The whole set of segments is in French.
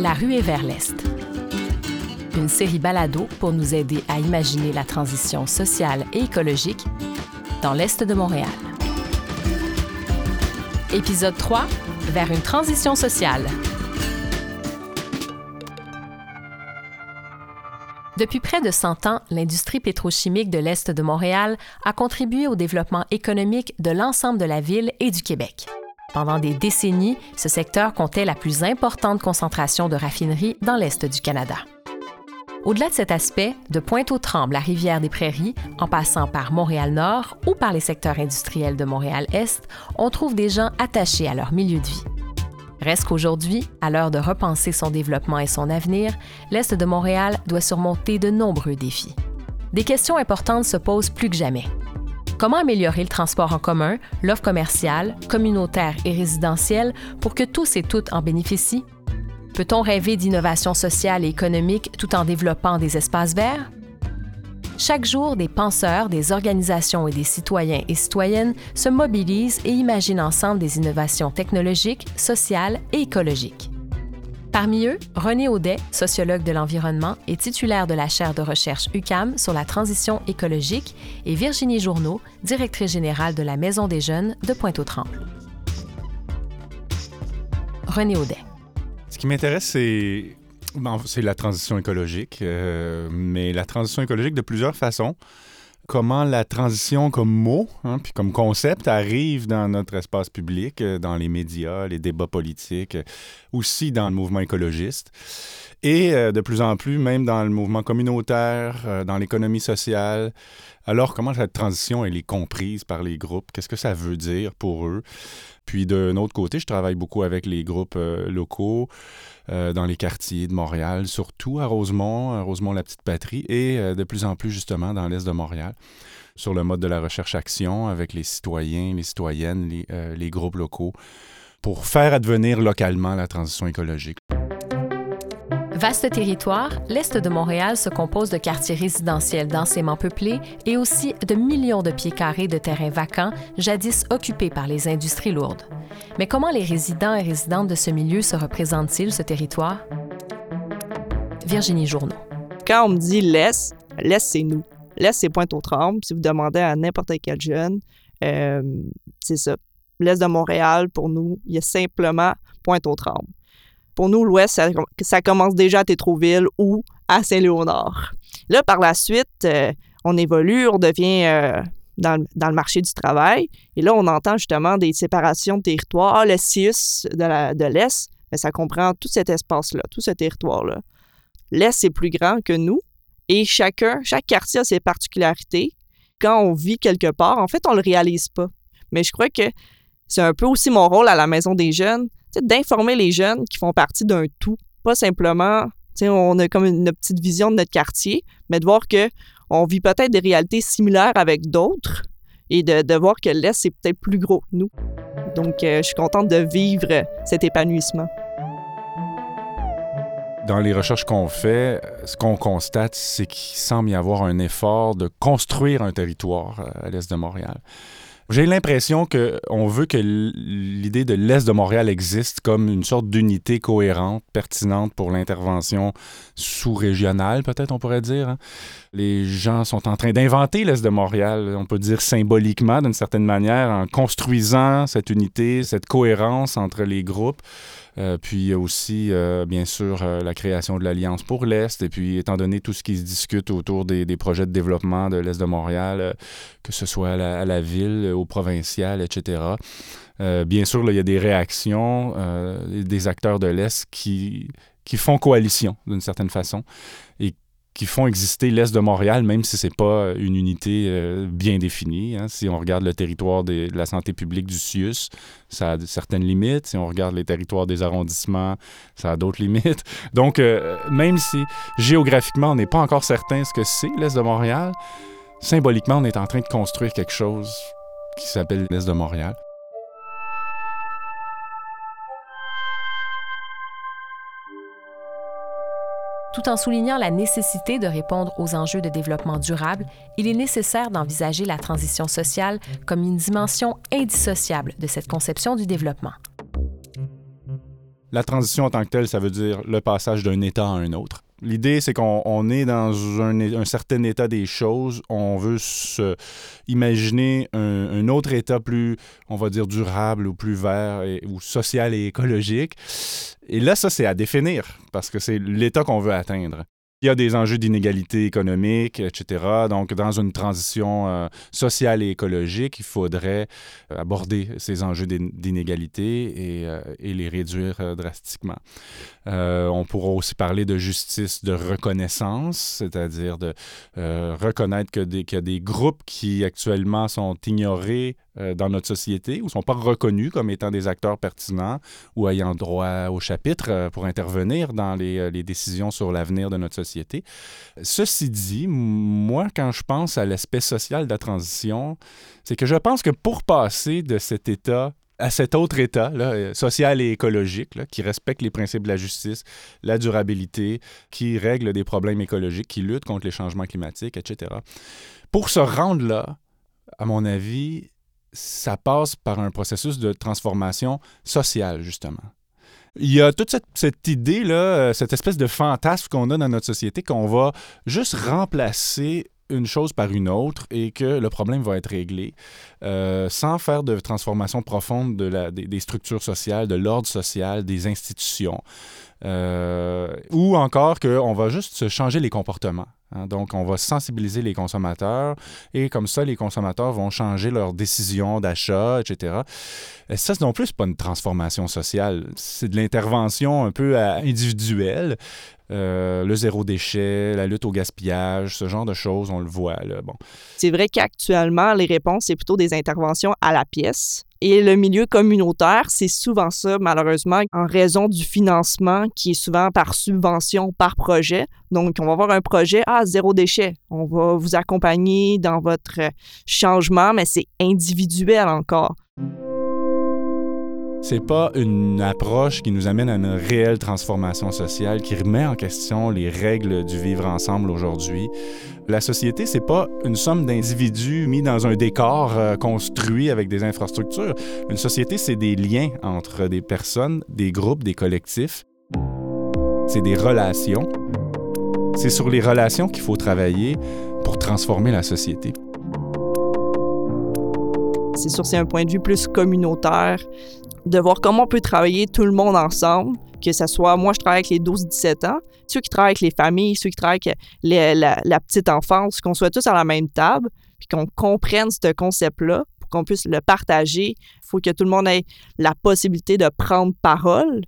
La ruée vers l'Est. Une série balado pour nous aider à imaginer la transition sociale et écologique dans l'Est de Montréal. Épisode 3, vers une transition sociale. Depuis près de 100 ans, l'industrie pétrochimique de l'Est de Montréal a contribué au développement économique de l'ensemble de la ville et du Québec. Pendant des décennies, ce secteur comptait la plus importante concentration de raffineries dans l'Est du Canada. Au-delà de cet aspect, de Pointe-aux-Trembles à Rivière-des-Prairies, en passant par Montréal-Nord ou par les secteurs industriels de Montréal-Est, on trouve des gens attachés à leur milieu de vie. Reste qu'aujourd'hui, à l'heure de repenser son développement et son avenir, l'Est de Montréal doit surmonter de nombreux défis. Des questions importantes se posent plus que jamais. Comment améliorer le transport en commun, l'offre commerciale, communautaire et résidentielle pour que tous et toutes en bénéficient? Peut-on rêver d'innovation sociale et économique tout en développant des espaces verts? Chaque jour, des penseurs, des organisations et des citoyens et citoyennes se mobilisent et imaginent ensemble des innovations technologiques, sociales et écologiques. Parmi eux, René Audet, sociologue de l'environnement et titulaire de la chaire de recherche UCAM sur la transition écologique, et Virginie Journeau, directrice générale de la Maison des jeunes de Pointe-aux-Trembles. René Audet. Ce qui m'intéresse, c'est la transition écologique, euh, mais la transition écologique de plusieurs façons. Comment la transition comme mot, hein, puis comme concept, arrive dans notre espace public, euh, dans les médias, les débats politiques, euh, aussi dans le mouvement écologiste. Et de plus en plus, même dans le mouvement communautaire, dans l'économie sociale. Alors, comment cette transition, elle est comprise par les groupes? Qu'est-ce que ça veut dire pour eux? Puis d'un autre côté, je travaille beaucoup avec les groupes locaux, euh, dans les quartiers de Montréal, surtout à Rosemont, à Rosemont-la-Petite-Patrie, et euh, de plus en plus justement dans l'est de Montréal, sur le mode de la recherche-action avec les citoyens, les citoyennes, euh, les groupes locaux, pour faire advenir localement la transition écologique. Vaste territoire, l'Est de Montréal se compose de quartiers résidentiels densément peuplés et aussi de millions de pieds carrés de terrains vacants, jadis occupés par les industries lourdes. Mais comment les résidents et résidentes de ce milieu se représentent-ils, ce territoire? Virginie Journeau. Quand on me dit l'Est, l'Est, c'est nous. L'Est, c'est Pointe-aux-Trembles. Si vous demandez à n'importe quel jeune, euh, c'est ça. L'Est de Montréal, pour nous, il y a simplement Pointe-aux-Trembles. Pour nous, l'Ouest, ça, commence déjà à Tétroville ou à Saint-Léonard. Là, par la suite, euh, on évolue, on devient euh, dans, le marché du travail. Et là, on entend justement des séparations de territoires. Ah, le CIUS de l'Est, mais ça comprend tout cet espace-là, tout ce territoire-là. L'Est est plus grand que nous et chacun, chaque quartier a ses particularités. Quand on vit quelque part, en fait, on ne le réalise pas. Mais je crois que c'est un peu aussi mon rôle à la Maison des jeunes, d'informer les jeunes qui font partie d'un tout, pas simplement, on a comme une, petite vision de notre quartier, mais de voir que on vit peut-être des réalités similaires avec d'autres et de, voir que l'Est, c'est peut-être plus gros que nous. Donc, euh, je suis contente de vivre cet épanouissement. Dans les recherches qu'on fait, ce qu'on constate, c'est qu'il semble y avoir un effort de construire un territoire euh, à l'est de Montréal. J'ai l'impression qu'on veut que l'idée de l'Est de Montréal existe comme une sorte d'unité cohérente, pertinente pour l'intervention sous-régionale, peut-être on pourrait dire. Hein. Les gens sont en train d'inventer l'Est de Montréal, on peut dire symboliquement d'une certaine manière, en construisant cette unité, cette cohérence entre les groupes. Euh, puis aussi, euh, bien sûr, euh, la création de l'Alliance pour l'Est. Et puis, étant donné tout ce qui se discute autour des, projets de développement de l'Est de Montréal, que ce soit à la, ville, au provincial, etc. bien sûr, il y a des réactions des acteurs de l'Est qui, qui font coalition d'une certaine façon et qui font exister l'Est de Montréal, même si ce n'est pas une unité euh, bien définie. Hein. Si on regarde le territoire de la santé publique du CIUS, ça a certaines limites. Si on regarde les territoires des arrondissements, ça a d'autres limites. Donc, euh, même si géographiquement, on n'est pas encore certain ce que c'est l'Est de Montréal, symboliquement, on est en train de construire quelque chose qui s'appelle l'Est de Montréal. Tout en soulignant la nécessité de répondre aux enjeux de développement durable, il est nécessaire d'envisager la transition sociale comme une dimension indissociable de cette conception du développement. La transition en tant que telle, ça veut dire le passage d'un état à un autre. L'idée, c'est qu'on est dans un, certain état des choses. On veut se imaginer un, autre état plus, on va dire, durable ou plus vert ou social et écologique. Et là, ça, c'est à définir parce que c'est l'état qu'on veut atteindre. Il y a des enjeux d'inégalité économique, etc. Donc, dans une transition euh, sociale et écologique, il faudrait euh, aborder ces enjeux d'inégalité euh, et, les réduire drastiquement. on pourra aussi parler de justice de reconnaissance, c'est-à-dire de reconnaître qu'il y a des groupes qui actuellement sont ignorés euh, dans notre société ou ne sont pas reconnus comme étant des acteurs pertinents ou ayant droit au chapitre euh, pour intervenir dans les, euh, les décisions sur l'avenir de notre société. Ceci dit, moi, quand je pense à l'aspect social de la transition, c'est que je pense que pour passer de cet état à cet autre état là, social et écologique là, qui respecte les principes de la justice, la durabilité, qui règle des problèmes écologiques, qui lutte contre les changements climatiques, etc. Pour se rendre là, à mon avis, ça passe par un processus de transformation sociale, justement. Il y a toute cette, idée-là, euh, cette espèce de fantasme qu'on a dans notre société qu'on va juste remplacer une chose par une autre et que le problème va être réglé euh, sans faire de transformation profonde des, structures sociales, de l'ordre social, des institutions. Euh, ou encore qu'on va juste changer les comportements. Hein. donc, on va sensibiliser les consommateurs et comme ça, les consommateurs vont changer leurs décisions d'achat, etc. Et ça, non plus, pas une transformation sociale. C'est de l'intervention un peu individuelle. Euh, le zéro déchet, la lutte au gaspillage, ce genre de choses, on le voit. Là. Bon. C'est vrai qu'actuellement, les réponses, c'est plutôt des interventions à la pièce. Et le milieu communautaire, c'est souvent ça, malheureusement, en raison du financement qui est souvent par subvention, par projet. Donc, on va avoir un projet, ah, zéro déchet. On va vous accompagner dans votre changement, mais c'est individuel encore. C'est pas une approche qui nous amène à une réelle transformation sociale, qui remet en question les règles du vivre ensemble aujourd'hui. La société, c'est pas une somme d'individus mis dans un décor euh, construit avec des infrastructures. Une société, c'est des liens entre des personnes, des groupes, des collectifs. C'est des relations. C'est sur les relations qu'il faut travailler pour transformer la société. C'est sûr, c'est un point de vue plus communautaire de voir comment on peut travailler tout le monde ensemble, que ce soit, moi je travaille avec les 12-17 ans, ceux qui travaillent avec les familles, ceux qui travaillent avec la, petite enfance, qu'on soit tous à la même table, puis qu'on comprenne ce concept-là, pour qu'on puisse le partager. Il faut que tout le monde ait la possibilité de prendre parole.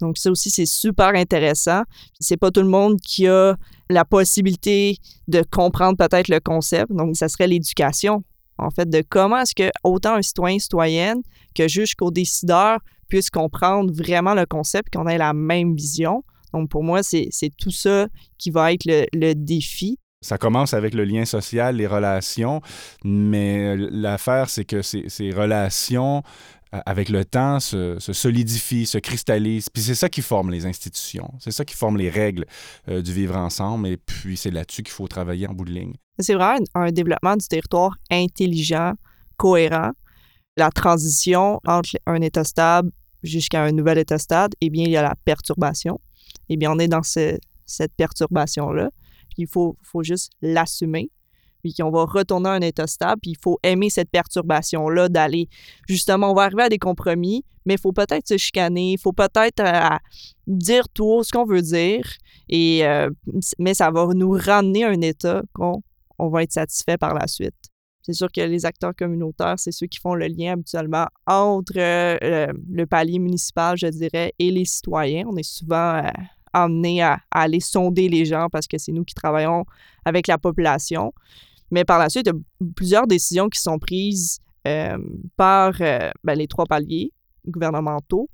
Donc ça aussi, c'est super intéressant. C'est pas tout le monde qui a la possibilité de comprendre peut-être le concept. Donc ça serait l'éducation en fait, de comment est-ce que autant un citoyen, citoyenne que jusqu'aux décideurs puissent comprendre vraiment le concept, qu'on ait la même vision. Donc, pour moi, c'est tout ça qui va être le, défi. Ça commence avec le lien social, les relations, mais l'affaire, c'est que ces relations avec le temps, se, solidifient, se cristallisent. Puis c'est ça qui forme les institutions. C'est ça qui forme les règles euh, du vivre ensemble. Et puis c'est là-dessus qu'il faut travailler en bout de ligne. C'est vraiment un, développement du territoire intelligent, cohérent. La transition entre un état stable jusqu'à un nouvel état stable, eh bien, il y a la perturbation. Eh bien, on est dans cette perturbation-là. Il faut, faut juste l'assumer puis qu'on va retourner à un état stable, puis il faut aimer cette perturbation-là d'aller, justement, on va arriver à des compromis, mais il faut peut-être se chicaner, il faut peut-être euh, dire tout ce qu'on veut dire, et, euh, mais ça va nous ramener à un état qu'on on va être satisfait par la suite. C'est sûr que les acteurs communautaires, c'est ceux qui font le lien habituellement entre euh, le palier municipal, je dirais, et les citoyens. On est souvent amenés à, à, aller sonder les gens parce que c'est nous qui travaillons avec la population. Mais par la suite, il y a plusieurs décisions qui sont prises euh, par euh, ben, les trois paliers gouvernementaux.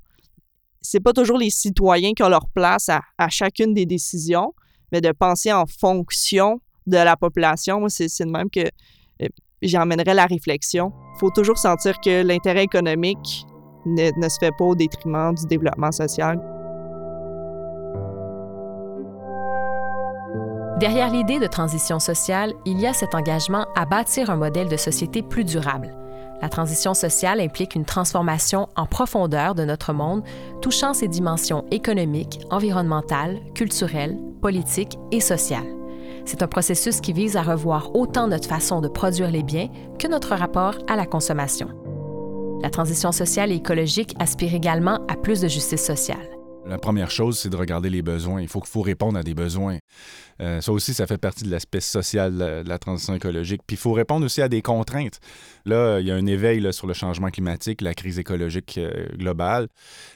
C'est pas toujours les citoyens qui ont leur place à, chacune des décisions, mais de penser en fonction de la population. C'est de même que euh, j'emmènerais la réflexion. Il faut toujours sentir que l'intérêt économique ne se fait pas au détriment du développement social. Derrière l'idée de transition sociale, il y a cet engagement à bâtir un modèle de société plus durable. La transition sociale implique une transformation en profondeur de notre monde, touchant ses dimensions économiques, environnementales, culturelles, politiques et sociales. C'est un processus qui vise à revoir autant notre façon de produire les biens que notre rapport à la consommation. La transition sociale et écologique aspire également à plus de justice sociale. La première chose, c'est de regarder les besoins. Il faut, faut répondre à des besoins. Euh, ça aussi, ça fait partie de l'aspect social de la, transition écologique. Puis il faut répondre aussi à des contraintes. Là, il y a un éveil sur le changement climatique, la crise écologique euh, globale,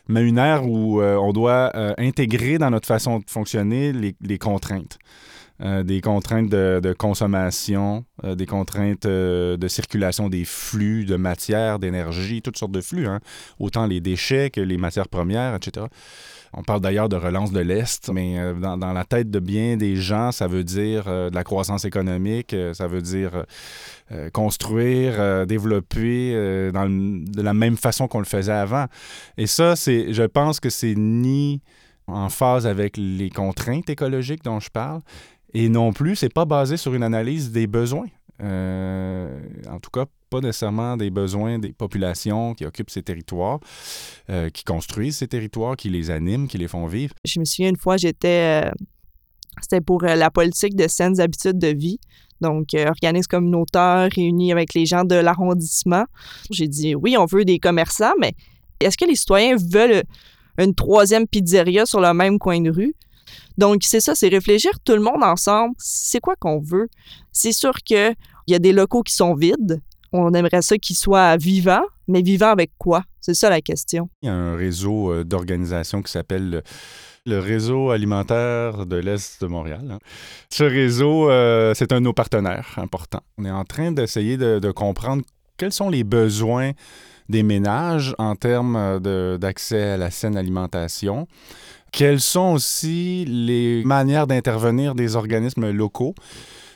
mais une ère où euh, on doit intégrer dans notre façon de fonctionner les contraintes. Euh, des contraintes de, consommation, euh, des contraintes euh, de circulation des flux de matière, d'énergie, toutes sortes de flux, hein. autant les déchets que les matières premières, etc. On parle d'ailleurs de relance de l'Est, mais dans, la tête de bien des gens, ça veut dire de la croissance économique, ça veut dire construire, développer de la même façon qu'on le faisait avant. Et ça, c'est, je pense que c'est ni en phase avec les contraintes écologiques dont je parle, et non plus, c'est pas basé sur une analyse des besoins. Euh, en tout cas, pas nécessairement des besoins des populations qui occupent ces territoires, euh, qui construisent ces territoires, qui les animent, qui les font vivre. Je me souviens une fois, j'étais. Euh, c'était pour la politique de saines habitudes de vie. Donc, organisme communautaire réuni avec les gens de l'arrondissement. J'ai dit oui, on veut des commerçants, mais est-ce que les citoyens veulent une troisième pizzeria sur le même coin de rue? Donc, c'est ça, c'est réfléchir tout le monde ensemble. C'est quoi qu'on veut? C'est sûr qu'il y a des locaux qui sont vides. On aimerait ça qu'ils soient vivants, mais vivants avec quoi? C'est ça la question. Il y a un réseau euh, d'organisations qui s'appelle le réseau alimentaire de l'Est de Montréal. Hein. Ce réseau, euh, c'est un de nos partenaires importants. On est en train d'essayer de, comprendre quels sont les besoins des ménages en termes euh, d'accès à la saine alimentation. Quelles sont aussi les manières d'intervenir des organismes locaux?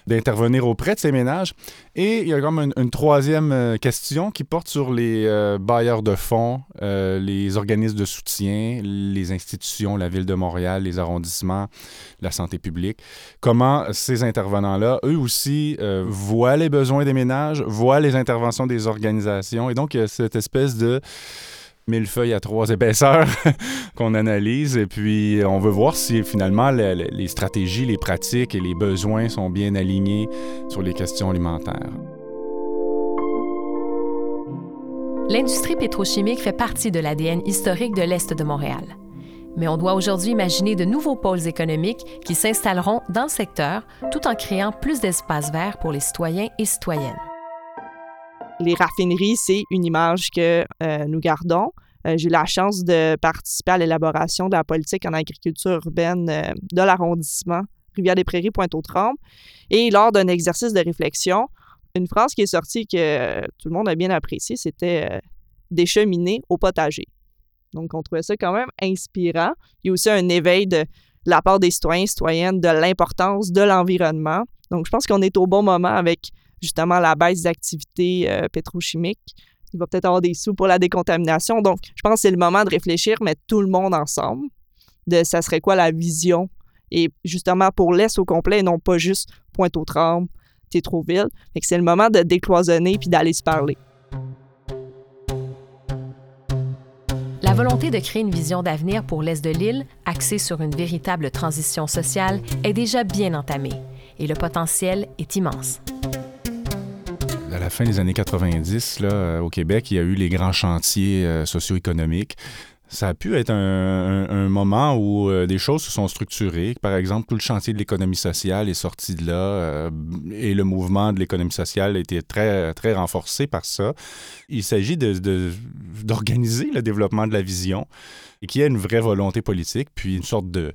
D'intervenir auprès de ces ménages. Et il y a comme une, troisième euh, question qui porte sur les euh, bailleurs de fonds, euh, les organismes de soutien, les institutions, la ville de Montréal, les arrondissements, la santé publique. Comment ces intervenants-là, eux aussi, voient les besoins des ménages, voient les interventions des organisations. Et donc, il y a cette espèce de mille feuilles à trois épaisseurs qu'on analyse et puis on veut voir si finalement les, stratégies, les pratiques et les besoins sont bien alignés sur les questions alimentaires. L'industrie pétrochimique fait partie de l'ADN historique de l'Est de Montréal. Mais on doit aujourd'hui imaginer de nouveaux pôles économiques qui s'installeront dans le secteur tout en créant plus d'espaces verts pour les citoyens et citoyennes les raffineries, c'est une image que euh, nous gardons. Euh, j'ai eu la chance de participer à l'élaboration de la politique en agriculture urbaine euh, de l'arrondissement Rivière-des-Prairies, Pointe-aux-Trembles. Et lors d'un exercice de réflexion, une phrase qui est sortie que tout le monde a bien appréciée, c'était des cheminées au potager. Donc, on trouvait ça quand même inspirant. Il y a aussi un éveil de, de la part des citoyens et citoyennes de l'importance de l'environnement. Donc, je pense qu'on est au bon moment avec justement la baisse d'activité euh, pétrochimique. Il va peut-être avoir des sous pour la décontamination. Donc, je pense que c'est le moment de réfléchir, mettre tout le monde ensemble, de ça serait quoi la vision? Et justement, pour l'Est au complet, non pas juste Pointe-aux-Trembles, Tétroville. Fait que c'est le moment de décloisonner puis d'aller se parler. La volonté de créer une vision d'avenir pour l'Est de l'île, axée sur une véritable transition sociale, est déjà bien entamée et le potentiel est immense à la fin des années 90, là, euh, au Québec, il y a eu les grands chantiers euh, socio-économiques. Ça a pu être un, moment où euh, des choses se sont structurées. Par exemple, tout le chantier de l'économie sociale est sorti de là et le mouvement de l'économie sociale a été très, très renforcé par ça. Il s'agit d'organiser de, le développement de la vision et qu'il y ait une vraie volonté politique, puis une sorte de,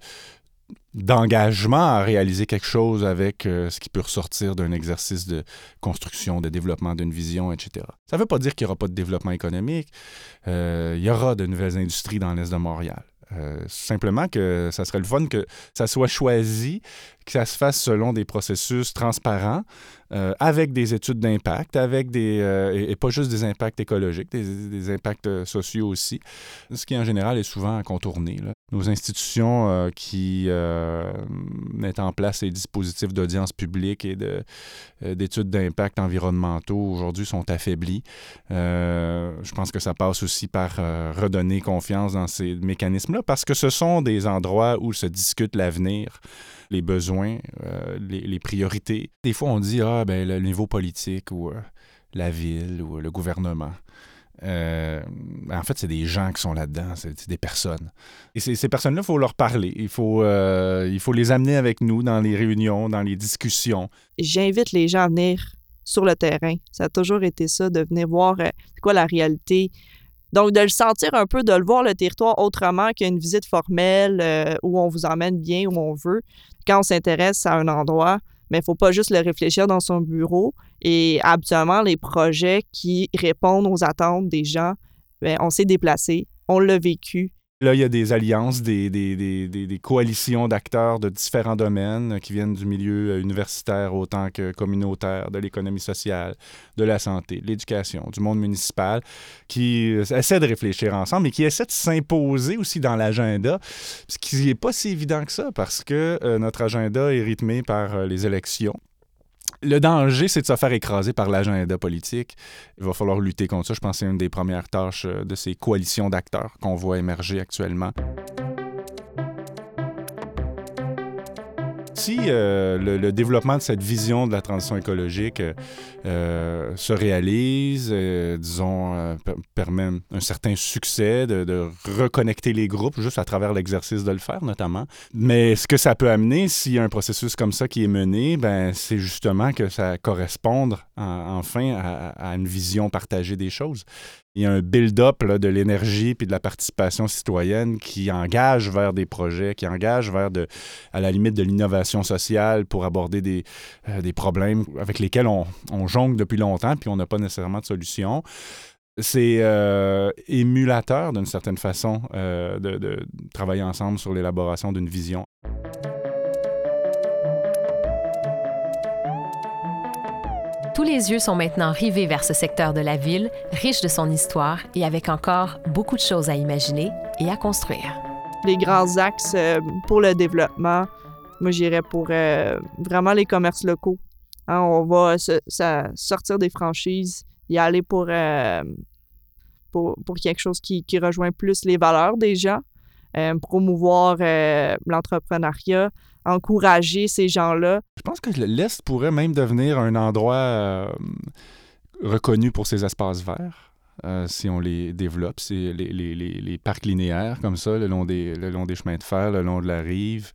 d'engagement à réaliser quelque chose avec euh, ce qui peut ressortir d'un exercice de construction, de développement d'une vision, etc. Ça ne veut pas dire qu'il n'y aura pas de développement économique. Euh, il y aura de nouvelles industries dans l'Est de Montréal. Euh, simplement que ça serait le fun que ça soit choisi, que ça se fasse selon des processus transparents, euh, avec des études d'impact, avec des euh, et, pas juste des impacts écologiques, des, impacts sociaux aussi, ce qui en général est souvent contourné. Nos institutions qui mettent en place ces dispositifs d'audience publique et d'études d'impact environnementaux aujourd'hui sont affaiblies. je pense que ça passe aussi par redonner confiance dans ces mécanismes-là parce que ce sont des endroits où se discute l'avenir les besoins, euh, les, priorités. Des fois, on dit, ah, ben, le niveau politique ou euh, la ville ou le gouvernement. Euh, en fait, c'est des gens qui sont là-dedans, c'est des personnes. Et ces personnes-là, il faut leur parler. Il faut, il faut les amener avec nous dans les réunions, dans les discussions. J'invite les gens à venir sur le terrain. Ça a toujours été ça, de venir voir quoi la réalité. Donc, de le sentir un peu, de le voir le territoire autrement qu'une visite formelle où on vous emmène bien où on veut quand on s'intéresse à un endroit, mais il ne faut pas juste le réfléchir dans son bureau. Et habituellement, les projets qui répondent aux attentes des gens, bien, on s'est déplacé, on l'a vécu, Là, il y a des alliances, des, coalitions d'acteurs de différents domaines qui viennent du milieu euh, universitaire autant que communautaire, de l'économie sociale, de la santé, de l'éducation, du monde municipal, qui euh, essaient de réfléchir ensemble et qui essaient de s'imposer aussi dans l'agenda, ce qui n'est pas si évident que ça parce que euh, notre agenda est rythmé par les élections le danger, c'est de se faire écraser par l'agenda politique. Il va falloir lutter contre ça. Je pense que c'est une des premières tâches euh, de ces coalitions d'acteurs qu'on voit émerger actuellement. Si euh, le, développement de cette vision de la transition écologique euh, euh, se réalise, disons, permet un certain succès de, reconnecter les groupes juste à travers l'exercice de le faire, notamment. Mais ce que ça peut amener, s'il y a un processus comme ça qui est mené, ben, c'est justement que ça corresponde enfin à, une vision partagée des choses il y a un build-up de l'énergie puis de la participation citoyenne qui engage vers des projets, qui engage vers, à la limite, de l'innovation sociale pour aborder des, euh, des problèmes avec lesquels on, on, jongle depuis longtemps puis on n'a pas nécessairement de solution. C'est euh, émulateur, d'une certaine façon, euh, de travailler ensemble sur l'élaboration d'une vision. Tous les yeux sont maintenant rivés vers ce secteur de la ville, riche de son histoire et avec encore beaucoup de choses à imaginer et à construire. Les grands axes euh, pour le développement, moi j'irais pour euh, vraiment les commerces locaux. Hein, on va sortir des franchises, y aller pour, euh, pour, quelque chose qui, rejoint plus les valeurs des gens, promouvoir l'entrepreneuriat, encourager ces gens-là. Je pense que l'Est pourrait même devenir un endroit euh, reconnu pour ses espaces verts. Euh, si on les développe, c'est les, les, les, parcs linéaires comme ça, le long, des, le long des chemins de fer, le long de la rive.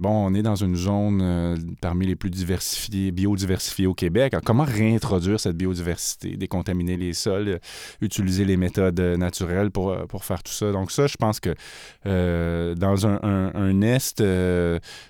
Bon, on est dans une zone euh, parmi les plus diversifiées, biodiversifiées au Québec. comment réintroduire cette biodiversité, décontaminer les sols, euh, utiliser les méthodes naturelles pour, euh, pour faire tout ça? Donc ça, je pense que dans un, Est,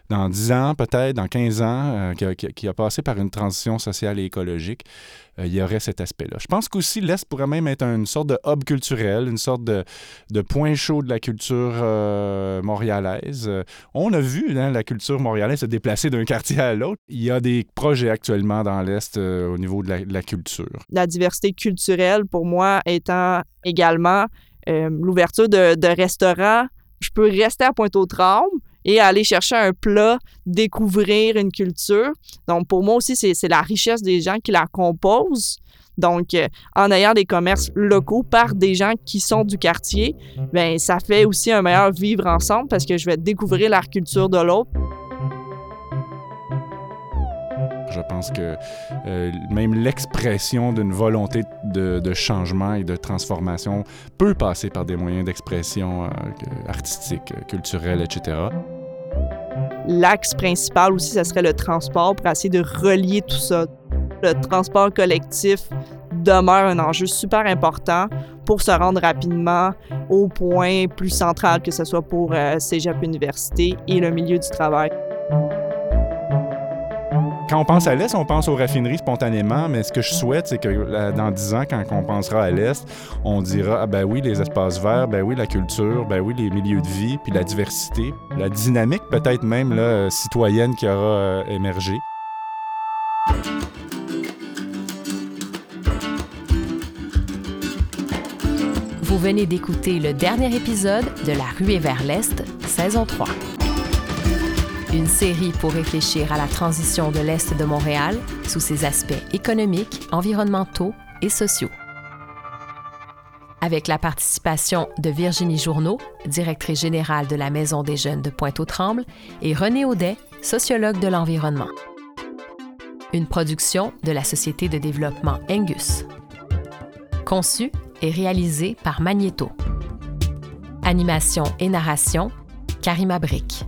dans 10 ans peut-être, dans 15 ans, qui a, passé par une transition sociale et écologique, euh, il y aurait cet aspect-là. Je pense qu'aussi l'Est pourrait même être une sorte de hub culturel, une sorte de, de point chaud de la culture euh, montréalaise. Euh, on a vu hein, la culture montréalaise se déplacer d'un quartier à l'autre. Il y a des projets actuellement dans l'Est au niveau de la, culture. La diversité culturelle, pour moi, étant également l'ouverture de, de restaurants. Je peux rester à Pointe-aux-Trembles, et aller chercher un plat, découvrir une culture. Donc, pour moi aussi, c'est la richesse des gens qui la composent. Donc, euh, en ayant des commerces locaux par des gens qui sont du quartier, ben ça fait aussi un meilleur vivre ensemble parce que je vais découvrir la culture de l'autre. Je pense que euh, même l'expression d'une volonté de, changement et de transformation peut passer par des moyens d'expression euh, artistique, culturelle, etc. L'axe principal aussi, ce serait le transport pour essayer de relier tout ça. Le transport collectif demeure un enjeu super important pour se rendre rapidement au point plus central, que ce soit pour euh, Cégep Université et le milieu du travail quand on pense à l'Est, on pense aux raffineries spontanément, mais ce que je souhaite, c'est que euh, dans dix ans, quand on pensera à l'Est, on dira, ah ben oui, les espaces verts, ben oui, la culture, ben oui, les milieux de vie, puis la diversité, la dynamique peut-être même euh, citoyenne qui aura euh, émergé. Vous venez d'écouter le dernier épisode de La Rue et vers l'Est, saison 3. Une série pour réfléchir à la transition de l'Est de Montréal sous ses aspects économiques, environnementaux et sociaux. Avec la participation de Virginie Journeau, directrice générale de la Maison des jeunes de Pointe-aux-Trembles, et René Audet, sociologue de l'environnement. Une production de la Société de développement Angus. Conçue et réalisée par Magneto. Animation et narration, Karima Brick.